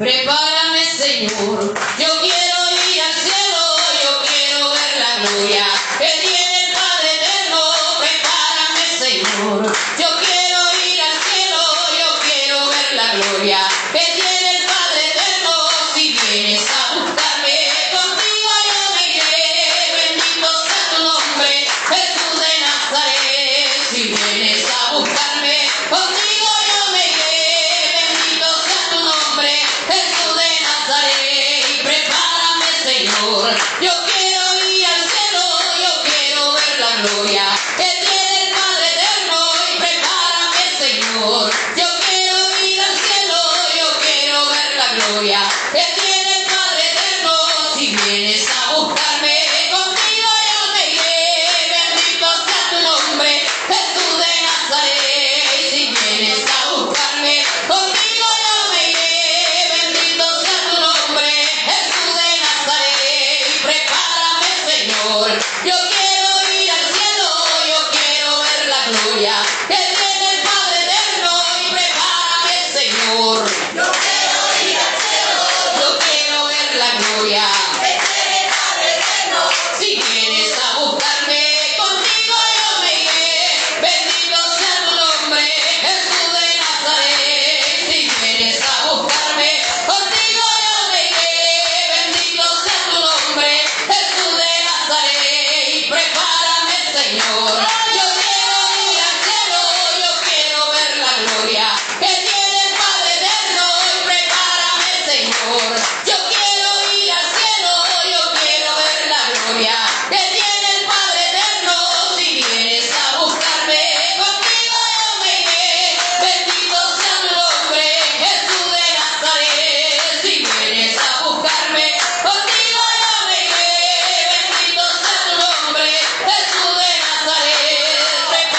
Prepárame, Señor.